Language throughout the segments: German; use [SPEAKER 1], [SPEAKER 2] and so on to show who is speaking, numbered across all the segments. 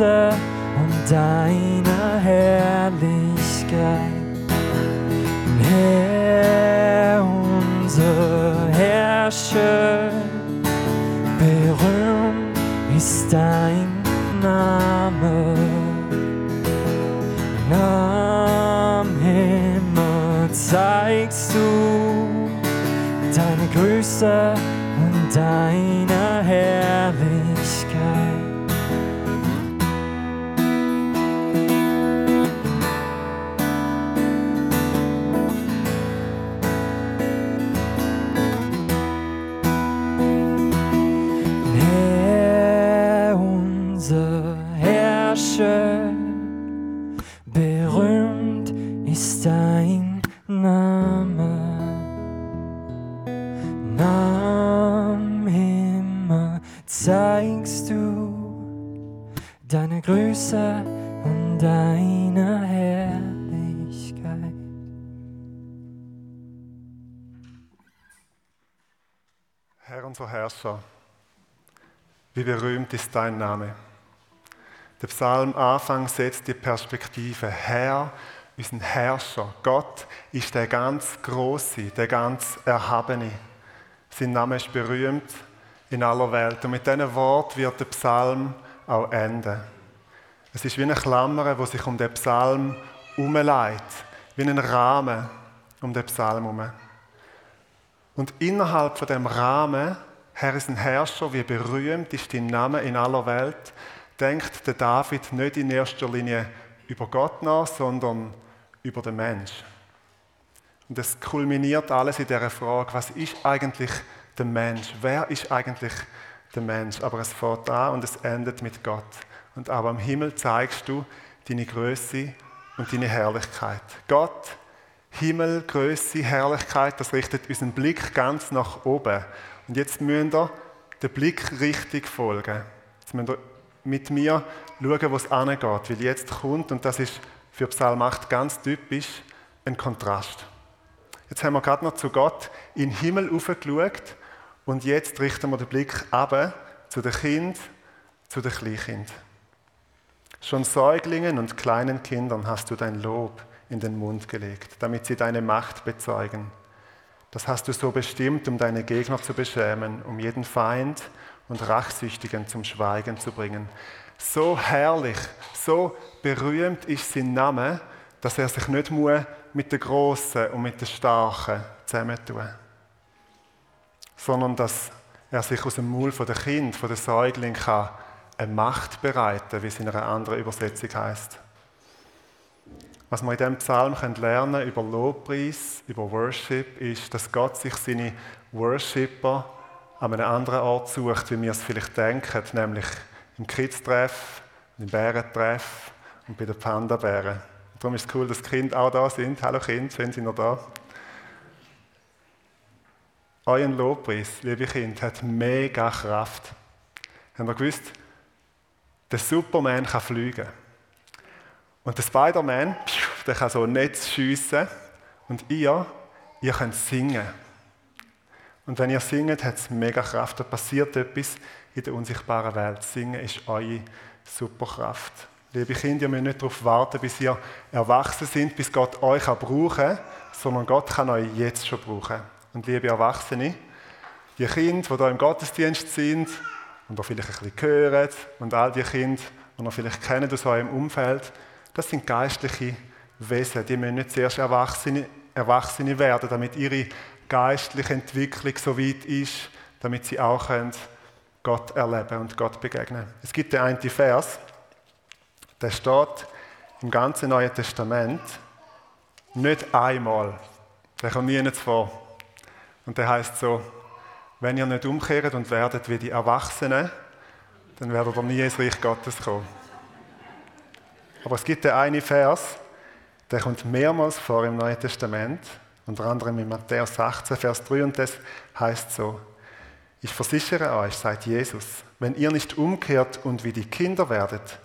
[SPEAKER 1] Größe und deine Herrlichkeit. Herr, unser Herrscher, berühmt ist dein Name. Am Himmel zeigst du deine Größe und deine unser Herrscher,
[SPEAKER 2] wie berühmt ist dein Name. Der Psalm Anfang setzt die Perspektive. Herr, unser Herrscher, Gott ist der ganz Große, der ganz Erhabene. Sein Name ist berühmt in aller Welt. Und mit diesem Wort wird der Psalm auch enden. Es ist wie eine Klammer, wo sich um den Psalm umleitet, wie ein Rahmen um den Psalm herum. Und innerhalb von dem Rahmen, Herr ist ein Herrscher, wie berühmt ist dein Name in aller Welt, denkt der David nicht in erster Linie über Gott nach, sondern über den Mensch. Und es kulminiert alles in der Frage, was ist eigentlich der Mensch? Wer ist eigentlich der Mensch? Aber es fängt an und es endet mit Gott. Und auch am Himmel zeigst du deine Größe und deine Herrlichkeit. Gott, Himmel, Größe, Herrlichkeit, das richtet unseren Blick ganz nach oben. Und jetzt müsst ihr den Blick richtig folgen. Jetzt müsst ihr mit mir schauen, wo es angeht. Weil jetzt kommt, und das ist für Psalm 8 ganz typisch, ein Kontrast. Jetzt haben wir gerade noch zu Gott in den Himmel aufgeschaut und jetzt richten wir den Blick ab zu den Kind, zu den Kleinkind. Schon Säuglingen und kleinen Kindern hast du dein Lob in den Mund gelegt, damit sie deine Macht bezeugen. Das hast du so bestimmt, um deine Gegner zu beschämen, um jeden Feind und Rachsüchtigen zum Schweigen zu bringen. So herrlich, so berühmt ist sein Name, dass er sich nicht muss mit den Großen und mit den Starken zusammentun, sondern dass er sich aus dem Maul der Kind, von der Säugling kann eine Macht bereiten, wie es in einer anderen Übersetzung heißt. Was wir in diesem Psalm lernen können über Lobpreis, über Worship, ist, dass Gott sich seine Worshipper an einem anderen Ort sucht, wie wir es vielleicht denken, nämlich im Kids-Treff, im Bärentreff und bei den Panda-Bären. Darum ist es cool, dass die Kinder auch da sind. Hallo Kinder, schön sind ihr da. Euer Lobpreis, liebe Kinder, hat mega Kraft. Habt ihr gewusst, der Superman kann fliegen. Und der Spider-Man, der kann so ein Netz schiessen. Und ihr, ihr könnt singen. Und wenn ihr singt, hat es mega Kraft. Da passiert etwas in der unsichtbaren Welt. Singen ist eure Superkraft. Liebe Kinder, ihr müsst nicht darauf warten, bis ihr erwachsen sind, bis Gott euch auch brauchen sondern Gott kann euch jetzt schon brauchen. Und liebe Erwachsene, die Kinder, die hier im Gottesdienst sind und auch vielleicht ein bisschen hören und all die Kinder, die ihr vielleicht kennt aus eurem Umfeld, das sind geistliche Wesen. Die müssen nicht zuerst Erwachsene, Erwachsene werden, damit ihre geistliche Entwicklung so weit ist, damit sie auch können Gott erleben und Gott begegnen. Es gibt den einen Vers, der steht im ganzen Neuen Testament nicht einmal. Der kommt nie vor. Und der heißt so: Wenn ihr nicht umkehrt und werdet wie die Erwachsenen, dann werdet ihr nie ins Reich Gottes kommen. Aber es gibt den einen Vers, der kommt mehrmals vor im Neuen Testament, unter anderem in Matthäus 18, Vers 3, und das heißt so: Ich versichere euch, sagt Jesus, wenn ihr nicht umkehrt und wie die Kinder werdet,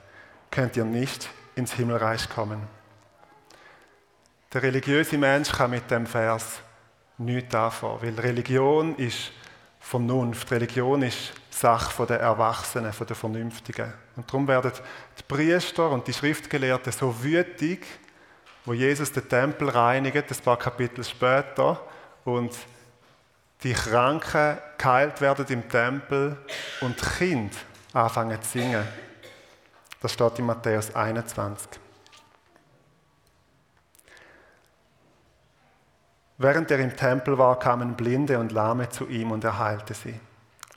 [SPEAKER 2] könnt ihr nicht ins Himmelreich kommen. Der religiöse Mensch kann mit dem Vers nichts anfangen, weil Religion ist Vernunft. Religion ist Sache der Erwachsenen, der Vernünftigen. Und darum werden die Priester und die Schriftgelehrten so wütig, wo Jesus den Tempel reinigt, ein paar Kapitel später, und die Kranken geheilt werden im Tempel und Kinder anfangen zu singen. Das steht in Matthäus 21. Während er im Tempel war, kamen Blinde und Lahme zu ihm und er heilte sie.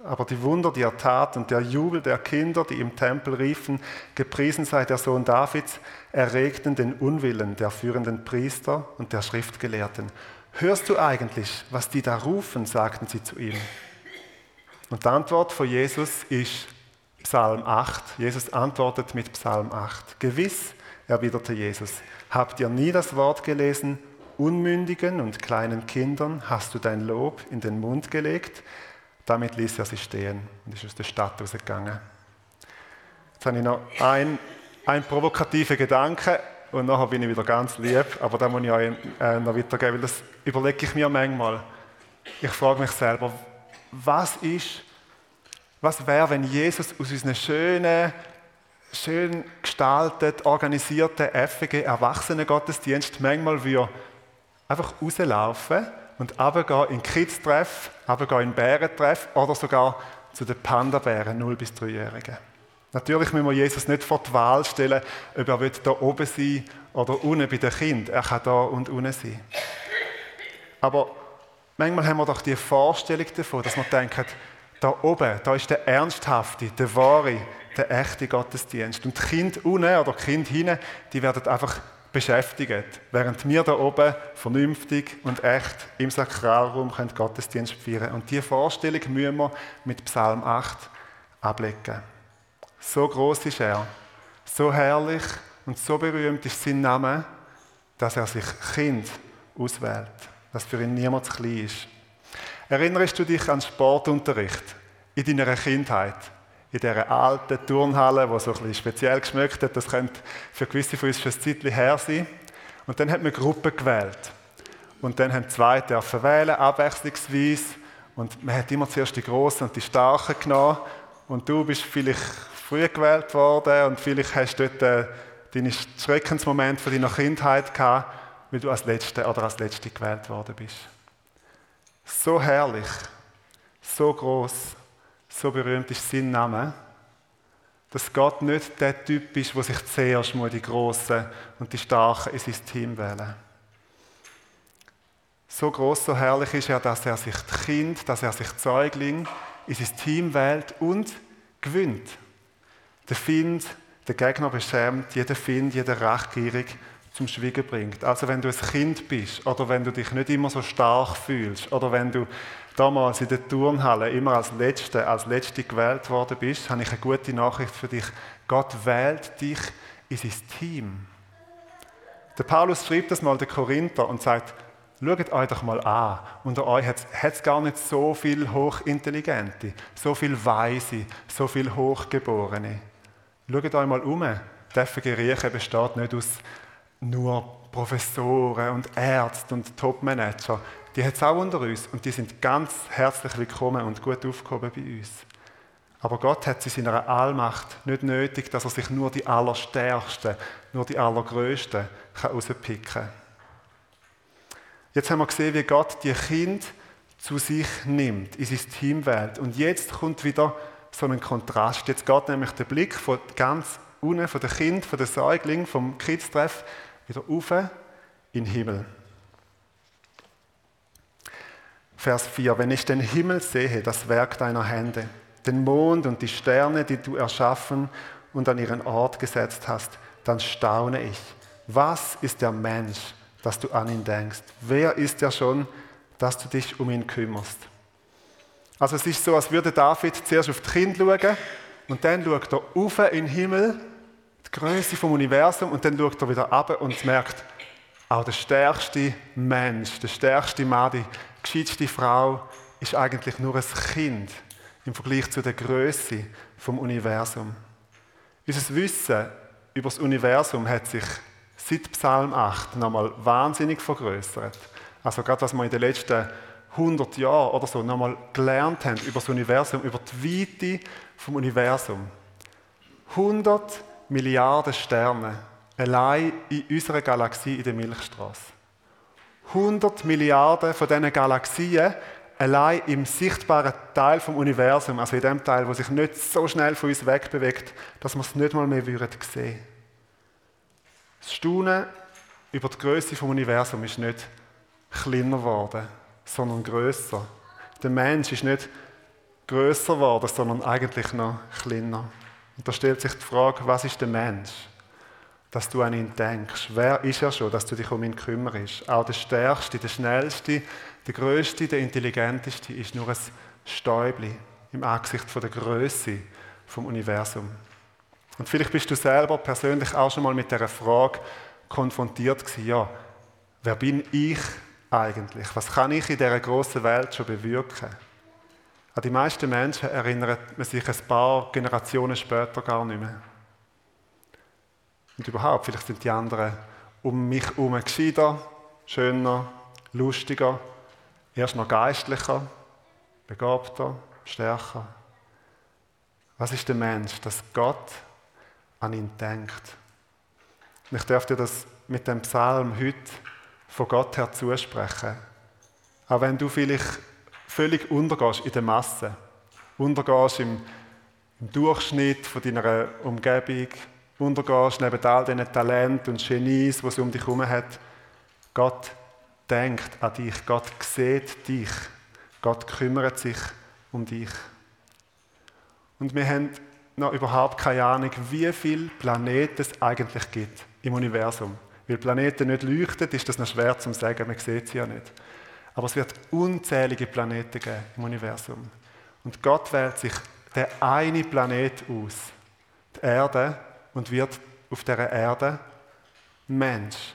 [SPEAKER 2] Aber die Wunder, die er tat und der Jubel der Kinder, die im Tempel riefen, gepriesen sei der Sohn Davids, erregten den Unwillen der führenden Priester und der Schriftgelehrten. Hörst du eigentlich, was die da rufen? sagten sie zu ihm. Und die Antwort von Jesus ist Psalm 8. Jesus antwortet mit Psalm 8. Gewiss, erwiderte Jesus, habt ihr nie das Wort gelesen, Unmündigen und kleinen Kindern hast du dein Lob in den Mund gelegt? Damit ließ er sie stehen und ist aus der Stadt rausgegangen. Jetzt habe ich noch einen, einen provokativen Gedanken und nachher bin ich wieder ganz lieb, aber da muss ich euch äh, noch weitergeben, weil das überlege ich mir manchmal. Ich frage mich selber, was ist, was wäre, wenn Jesus aus unseren schönen, schön gestaltet, organisierten, FG Erwachsenen-Gottesdienst manchmal würde einfach rauslaufen und runtergehen in Kids-Treff, runtergehen in Bärentreff oder sogar zu den Panda-Bären, 0- bis 3-Jährigen. Natürlich müssen wir Jesus nicht vor die Wahl stellen, ob er da oben sein oder unten bei den Kindern. Er kann da und unten sein. Aber manchmal haben wir doch die Vorstellung davon, dass wir denken, da oben, da ist der ernsthafte, der wahre, der echte Gottesdienst. Und die Kinder unten oder die Kinder hinten, die werden einfach beschäftigt, während wir da oben vernünftig und echt im Sakralraum können Gottesdienst feiern Und diese Vorstellung müssen wir mit Psalm 8 ablegen. So groß ist er, so herrlich und so berühmt ist sein Name, dass er sich Kind auswählt, dass für ihn niemand zu klein ist. Erinnerst du dich an Sportunterricht in deiner Kindheit? In dieser alten Turnhalle, die so ein bisschen speziell geschmeckt hat, das könnte für gewisse von uns schon ein Zeitchen her sein. Und dann hat man Gruppen gewählt. Und dann haben zwei dürfen wählen, abwechslungsweise. Und man hat immer zuerst die Großen und die Starken genommen. Und du bist vielleicht früh gewählt worden und vielleicht hast du dort äh, deine Schreckensmomente von deiner Kindheit gehabt, weil du als Letzte oder als Letzte gewählt worden bist. So herrlich, so groß, so berühmt ist sein Name, dass Gott nicht der Typ ist, der sich zuerst mal die Großen und die Starken in sein Team wählen. So groß, so herrlich ist er, dass er sich die Kind, dass er sich Zeugling in sein Team wählt und gewinnt. Der Find, der Gegner beschämt, jeder Find, jeder rachgierig zum Schwiegen bringt. Also wenn du ein Kind bist oder wenn du dich nicht immer so stark fühlst oder wenn du damals in der Turnhalle immer als Letzte, als Letzte gewählt worden bist, habe ich eine gute Nachricht für dich. Gott wählt dich in sein Team. Der Paulus schreibt das mal den Korinther und sagt, Schaut euch doch mal an. Unter euch hat es gar nicht so viel Hochintelligente, so viel Weise, so viel Hochgeborene. Schaut euch mal um. Die FG Riechen besteht nicht aus nur Professoren und Ärzten und Topmanager. Die hat es auch unter uns und die sind ganz herzlich willkommen und gut aufgehoben bei uns. Aber Gott hat in seiner Allmacht nicht nötig, dass er sich nur die Allerstärksten, nur die Allergrößten rauspicken kann. Jetzt haben wir gesehen, wie Gott die Kind zu sich nimmt, in sein Team wählt. Und jetzt kommt wieder so ein Kontrast. Jetzt geht nämlich der Blick von ganz unten, von der Kind, von der Säugling, vom Kids-Treff, wieder auf in den Himmel. Vers 4. Wenn ich den Himmel sehe, das Werk deiner Hände, den Mond und die Sterne, die du erschaffen und an ihren Ort gesetzt hast, dann staune ich. Was ist der Mensch, dass du an ihn denkst? Wer ist er schon, dass du dich um ihn kümmerst? Also es ist so, als würde David zuerst auf das Kind schauen und dann schaut er auf in den Himmel, die Größe vom Universum und dann schaut er wieder ab und merkt, auch der stärkste Mensch, der stärkste Mann, die gescheitste Frau ist eigentlich nur ein Kind im Vergleich zu der Größe vom Universum. Unser Wissen über das Universum hat sich seit Psalm 8 nochmal wahnsinnig vergrößert. Also gerade was wir in den letzten 100 Jahren oder so nochmal gelernt haben über das Universum, über die Weite vom Universum. 100 Milliarden Sterne allein in unserer Galaxie in der Milchstraße. 100 Milliarden von diesen Galaxien allein im sichtbaren Teil vom Universum, also in dem Teil, wo sich nicht so schnell von uns wegbewegt, dass wir es nicht mal mehr sehen würden. Das Staunen über die Größe vom Universum ist nicht kleiner geworden, sondern größer. Der Mensch ist nicht größer geworden, sondern eigentlich noch kleiner. Und da stellt sich die Frage, was ist der Mensch? Dass du an ihn denkst. Wer ist er schon, dass du dich um ihn kümmerst? Auch der Stärkste, der Schnellste, der Größte, der Intelligenteste ist nur ein Stäubli im Angesicht der Größe vom Universum. Und vielleicht bist du selber persönlich auch schon mal mit der Frage konfrontiert gewesen, ja, wer bin ich eigentlich? Was kann ich in dieser großen Welt schon bewirken? An die meisten Menschen erinnert man sich ein paar Generationen später gar nicht mehr. Und überhaupt, vielleicht sind die anderen um mich herum gescheiter, schöner, lustiger, erst noch geistlicher, begabter, stärker. Was ist der Mensch, dass Gott an ihn denkt? Und ich darf dir das mit dem Psalm heute von Gott her zusprechen. Auch wenn du vielleicht völlig untergehst in der Masse, untergehst im, im Durchschnitt von deiner Umgebung, untergehst neben all diesen Talenten und Genies, die es um dich herum hat. Gott denkt an dich, Gott sieht dich, Gott kümmert sich um dich. Und wir haben noch überhaupt keine Ahnung, wie viele Planeten es eigentlich gibt im Universum. Weil Planeten nicht leuchten, ist das noch schwer zu sagen, man sieht sie ja nicht. Aber es wird unzählige Planeten geben im Universum. Und Gott wählt sich der eine Planet aus, die Erde, und wird auf der Erde Mensch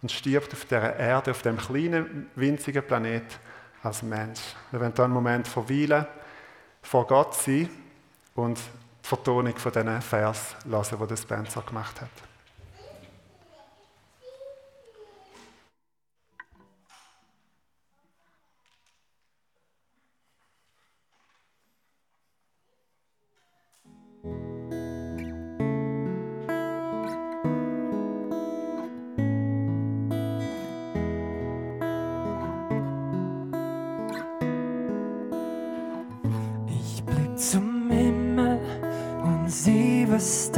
[SPEAKER 2] und stirbt auf der Erde, auf dem kleinen, winzigen Planet als Mensch. Wir werden da einen Moment verweilen, vor Gott sein und die Vertonung von diesen Vers lassen, die Spencer gemacht hat.
[SPEAKER 1] Was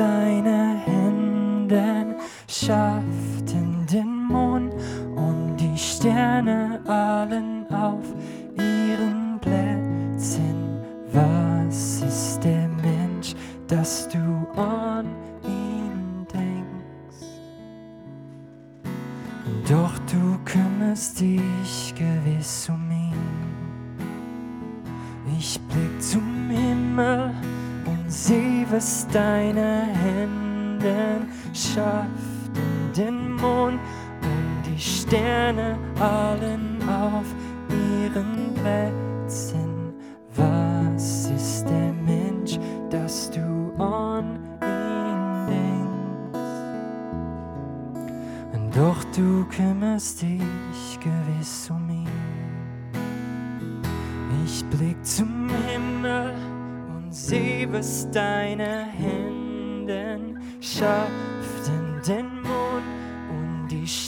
[SPEAKER 1] den Mond und die Sterne allen auf ihren Plätzen. Was ist der Mensch, dass du an ihn denkst? Und doch du kümmerst dich gewiss um ihn. Ich blick zum Himmel sieh, was deine Hände schafften,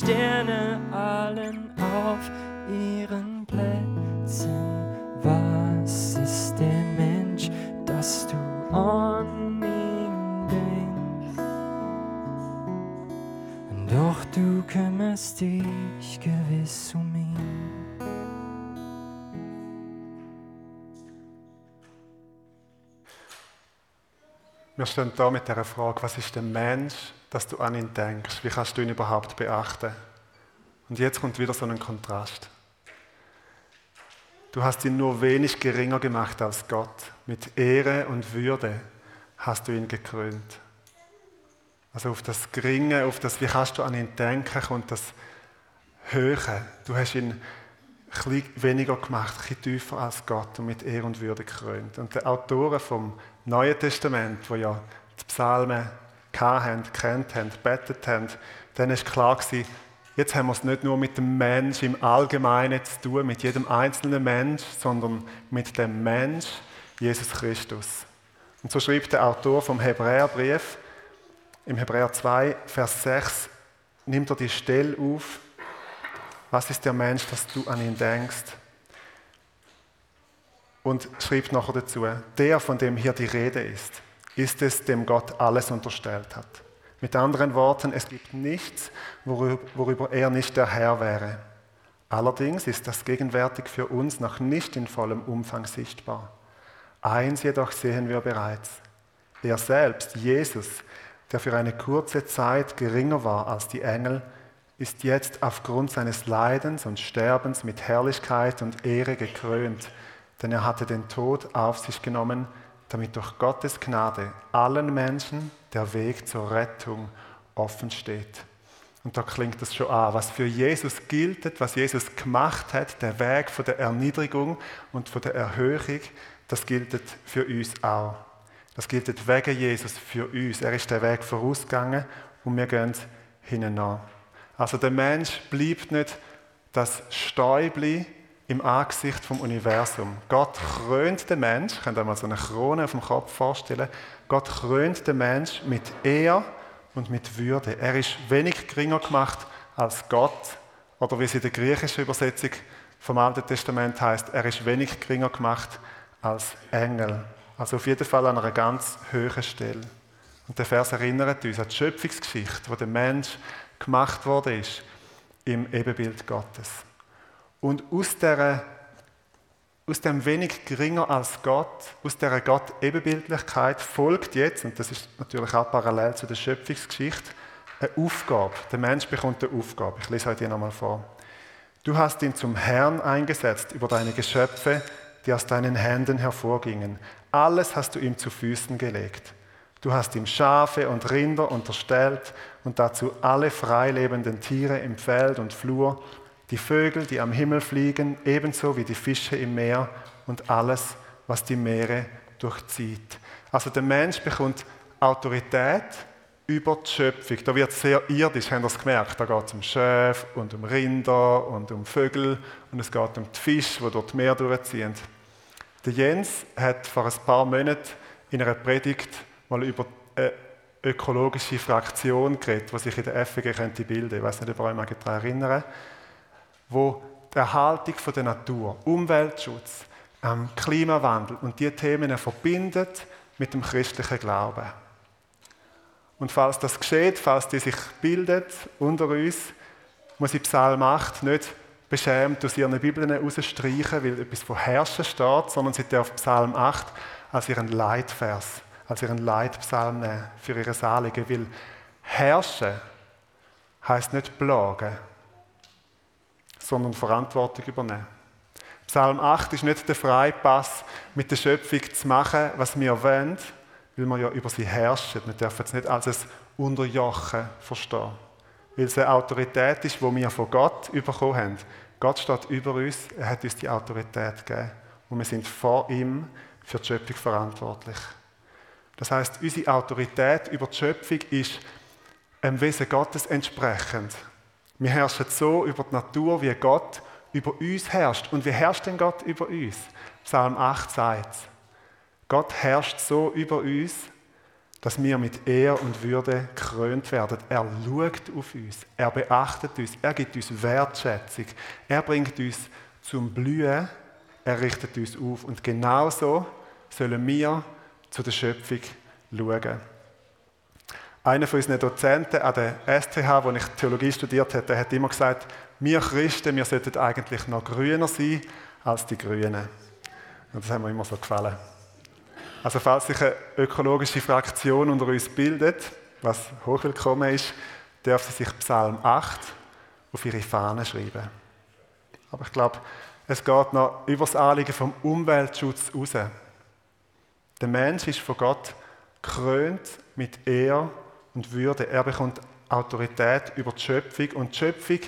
[SPEAKER 1] Sterne allen auf ihren Plätzen. Was ist der Mensch, dass du an ihn denkst? Doch du kümmerst dich gewiss um ihn.
[SPEAKER 2] Wir stehen da mit der Frage, was ist der Mensch, dass du an ihn denkst? Wie kannst du ihn überhaupt beachten? Und jetzt kommt wieder so ein Kontrast. Du hast ihn nur wenig geringer gemacht als Gott. Mit Ehre und Würde hast du ihn gekrönt. Also auf das Geringe, auf das, wie kannst du an ihn denken, kommt das Höhe. Du hast ihn ein weniger gemacht, ein tiefer als Gott und mit Ehre und Würde gekrönt. Und die Autoren vom Neuen Testament, wo ja die Psalmen hatten, kennt haben, betet haben, dann ist klar gewesen, jetzt haben wir es nicht nur mit dem Mensch im Allgemeinen zu tun, mit jedem einzelnen Mensch, sondern mit dem Mensch, Jesus Christus. Und so schreibt der Autor vom Hebräerbrief im Hebräer 2, Vers 6, nimmt er die Stelle auf, was ist der Mensch, dass du an ihn denkst? Und schreibt nachher dazu, der, von dem hier die Rede ist, ist es, dem Gott alles unterstellt hat. Mit anderen Worten, es gibt nichts, worüber er nicht der Herr wäre. Allerdings ist das gegenwärtig für uns noch nicht in vollem Umfang sichtbar. Eins jedoch sehen wir bereits. Er selbst, Jesus, der für eine kurze Zeit geringer war als die Engel, ist jetzt aufgrund seines Leidens und Sterbens mit Herrlichkeit und Ehre gekrönt, denn er hatte den Tod auf sich genommen, damit durch Gottes Gnade allen Menschen der Weg zur Rettung offen steht. Und da klingt das schon an, was für Jesus gilt, was Jesus gemacht hat, der Weg von der Erniedrigung und von der Erhöhung, das gilt für uns auch. Das gilt wegen Jesus für uns. Er ist der Weg vorausgegangen und wir gehen hinten nach. Also der Mensch bleibt nicht das Stäubli im Angesicht vom Universum. Gott krönt den Mensch, könnt ihr mal so eine Krone auf dem Kopf vorstellen, Gott krönt den Mensch mit Ehr und mit Würde. Er ist wenig geringer gemacht als Gott, oder wie es in der griechischen Übersetzung vom Alten Testament heißt, er ist wenig geringer gemacht als Engel. Also auf jeden Fall an einer ganz hohen Stelle. Und der Vers erinnert uns an die Schöpfungsgeschichte, wo der Mensch gemacht worden ist im Ebenbild Gottes. Und aus, der, aus dem wenig geringer als Gott, aus dieser Gott-Ebenbildlichkeit folgt jetzt, und das ist natürlich auch parallel zu der Schöpfungsgeschichte, eine Aufgabe. Der Mensch bekommt eine Aufgabe. Ich lese heute nochmal vor. Du hast ihn zum Herrn eingesetzt über deine Geschöpfe, die aus deinen Händen hervorgingen. Alles hast du ihm zu Füßen gelegt. Du hast ihm Schafe und Rinder unterstellt und dazu alle freilebenden Tiere im Feld und Flur, die Vögel, die am Himmel fliegen, ebenso wie die Fische im Meer und alles, was die Meere durchzieht. Also der Mensch bekommt Autorität über die Schöpfung. Da wird sehr irdisch, haben es gemerkt. Da geht es um Schäfe und um Rinder und um Vögel und es geht um die Fische, die dort Meer durchziehen. Der Jens hat vor ein paar Monaten in einer Predigt mal über eine ökologische Fraktion geredet, die sich in der FWG könnte bilden Ich weiß nicht, ob ihr euch daran erinnern wo die Erhaltung der Natur, Umweltschutz, ähm, Klimawandel und diese Themen verbindet mit dem christlichen Glauben. Und falls das geschieht, falls die sich bildet unter uns, muss ich Psalm 8 nicht beschämt aus ihren Bibeln rausstreichen, weil etwas von Herrschen steht, sondern sie darf Psalm 8 als ihren Leitvers, als ihren Leitpsalm nehmen für ihre Anliegen, weil Herrschen heißt nicht plagen, sondern Verantwortung übernehmen. Psalm 8 ist nicht der Freipass, mit der Schöpfung zu machen, was wir wollen, weil wir ja über sie herrschen. Wir dürfen es nicht als ein Unterjochen verstehen. Weil es eine Autorität ist, die wir von Gott bekommen haben. Gott steht über uns, er hat uns die Autorität gegeben. Und wir sind vor ihm für die Schöpfung verantwortlich. Das heißt, unsere Autorität über die Schöpfung ist dem Wesen Gottes entsprechend. Wir herrschen so über die Natur, wie Gott über uns herrscht. Und wie herrscht denn Gott über uns? Psalm 8 sagt Gott herrscht so über uns, dass wir mit Ehr und Würde gekrönt werden. Er schaut auf uns, er beachtet uns, er gibt uns Wertschätzung, er bringt uns zum Blühen, er richtet uns auf. Und genauso sollen wir zu der Schöpfung schauen. Einer von unseren Dozenten an der STH, wo ich Theologie studiert habe, hat immer gesagt, wir Christen, wir sollten eigentlich noch grüner sein als die Grünen. Und das hat mir immer so gefallen. Also falls sich eine ökologische Fraktion unter uns bildet, was hochwillkommen ist, darf sie sich Psalm 8 auf ihre Fahne schreiben. Aber ich glaube, es geht noch über das Anliegen vom Umweltschutz raus. Der Mensch ist von Gott krönt mit Ehr und Würde. Er bekommt Autorität über die Schöpfung. Und die Schöpfung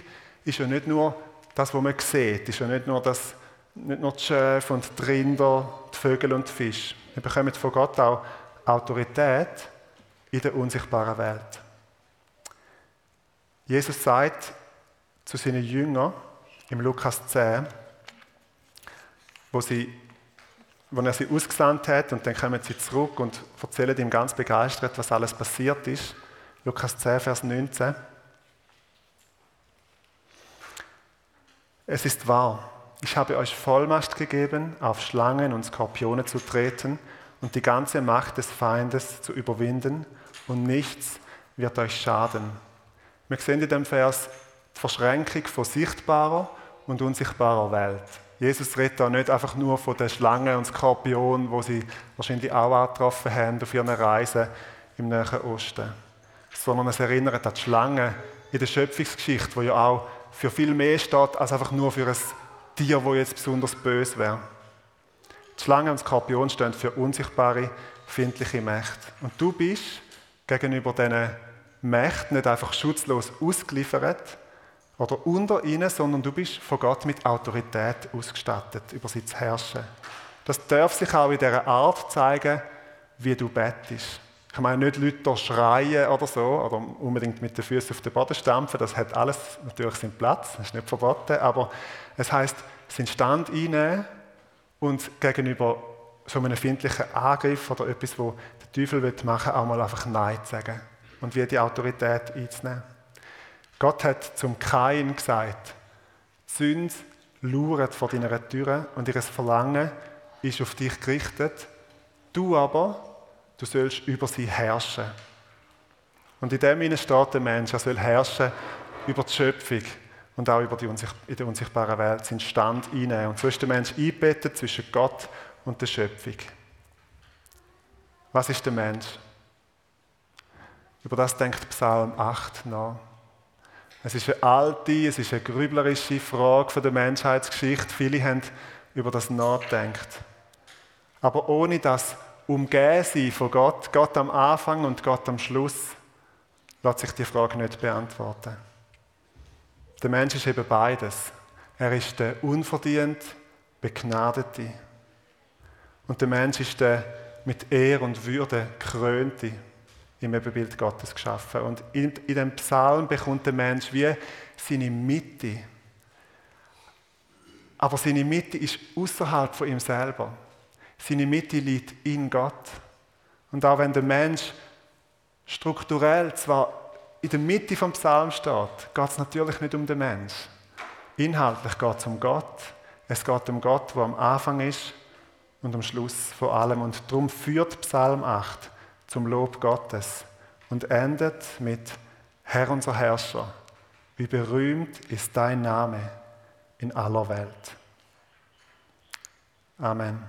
[SPEAKER 2] ist ja nicht nur das, was man sieht, ist ja nicht nur, das, nicht nur die Schäfe und die Rinder, die Vögel und die Fische. Wir bekommen von Gott auch Autorität in der unsichtbaren Welt. Jesus sagt zu seinen Jüngern im Lukas 10, wo, sie, wo er sie ausgesandt hat und dann kommen sie zurück und erzählen ihm ganz begeistert, was alles passiert ist. Lukas 10, Vers 19. Es ist wahr, ich habe euch Vollmacht gegeben, auf Schlangen und Skorpione zu treten und die ganze Macht des Feindes zu überwinden und nichts wird euch schaden. Wir sehen in dem Vers die Verschränkung von sichtbarer und unsichtbarer Welt. Jesus redet da nicht einfach nur von den Schlangen und Skorpionen, wo sie wahrscheinlich auch angetroffen haben auf ihren Reisen im Nahen Osten, sondern es erinnert an die Schlangen in der Schöpfungsgeschichte, wo ja auch für viel mehr steht als einfach nur für ein Tier, wo jetzt besonders böse wäre. Die Schlange und Skorpion stehen für unsichtbare, findliche Mächte. Und du bist gegenüber diesen Mächten nicht einfach schutzlos ausgeliefert oder unter ihnen, sondern du bist von Gott mit Autorität ausgestattet, über sie zu herrschen. Das darf sich auch in dieser Art zeigen, wie du bettest. Ich meine nicht Leute schreien oder so, oder unbedingt mit den Füßen auf den Boden stampfen, das hat alles natürlich seinen Platz, das ist nicht verboten, aber es heißt, seinen Stand einnehmen und gegenüber so einem findlichen Angriff oder etwas, wo der Teufel machen will, auch mal einfach Nein zu sagen und wie die Autorität einzunehmen. Gott hat zum Kain gesagt, die Sünde lauert vor deiner Türe und ihr Verlangen ist auf dich gerichtet. Du aber, du sollst über sie herrschen. Und in dem Sinne steht der Mensch, er soll herrschen über die Schöpfung und auch über die in der unsichtbaren Welt seinen Stand einnehmen. Und so ist der Mensch eingebettet zwischen Gott und der Schöpfung. Was ist der Mensch? Über das denkt Psalm 8 nach. Es ist eine alte, es ist eine grüblerische Frage der Menschheitsgeschichte. Viele haben über das nachgedacht. Aber ohne das Umgehen von Gott, Gott am Anfang und Gott am Schluss, lässt sich die Frage nicht beantworten. Der Mensch ist eben beides. Er ist der unverdient Begnadete. Und der Mensch ist der mit Ehr und Würde krönte im Ebenbild Gottes geschaffen. Und in, in dem Psalm bekommt der Mensch wie seine Mitte. Aber seine Mitte ist außerhalb von ihm selber. Seine Mitte liegt in Gott. Und auch wenn der Mensch strukturell zwar in der Mitte vom Psalm steht, geht es natürlich nicht um den Mensch. Inhaltlich geht es um Gott. Es geht um Gott, der am Anfang ist und am Schluss vor allem. Und darum führt Psalm 8 zum Lob Gottes und endet mit Herr unser Herrscher, wie berühmt ist dein Name in aller Welt. Amen.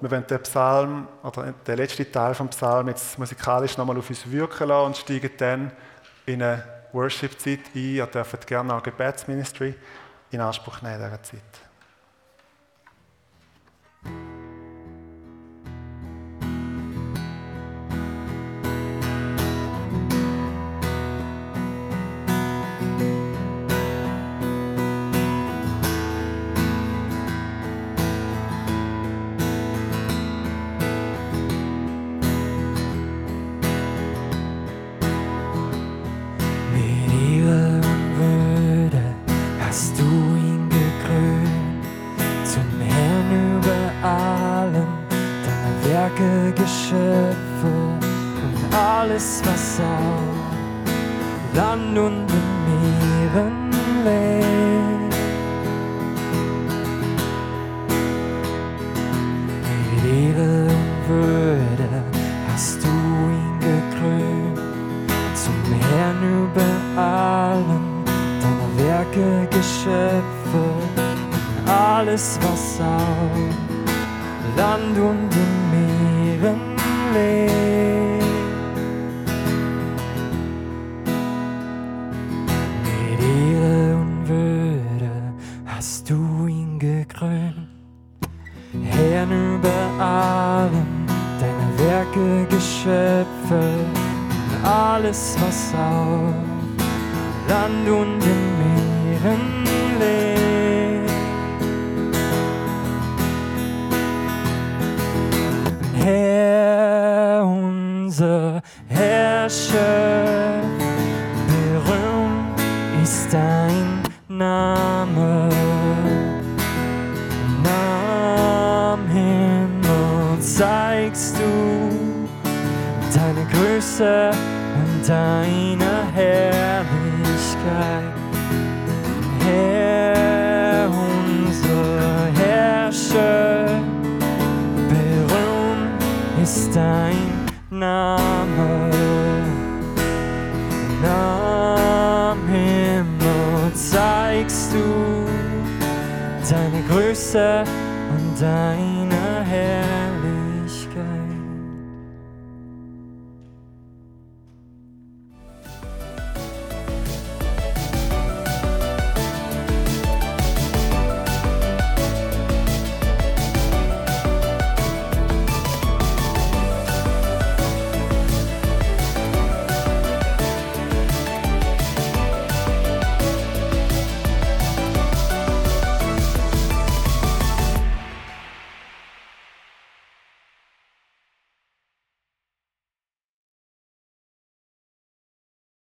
[SPEAKER 2] Wir wollen den Psalm, oder den letzten Teil vom Psalm jetzt musikalisch nochmal auf uns wirken lassen und steigen dann in eine Worship-Zeit ein. Ihr dürft gerne auch Gebetsministry in Anspruch nehmen in dieser Zeit.
[SPEAKER 1] Herr, unser Herrscher. Ist dein Name. Am Himmel zeigst du deine Größe und Herrlichkeit.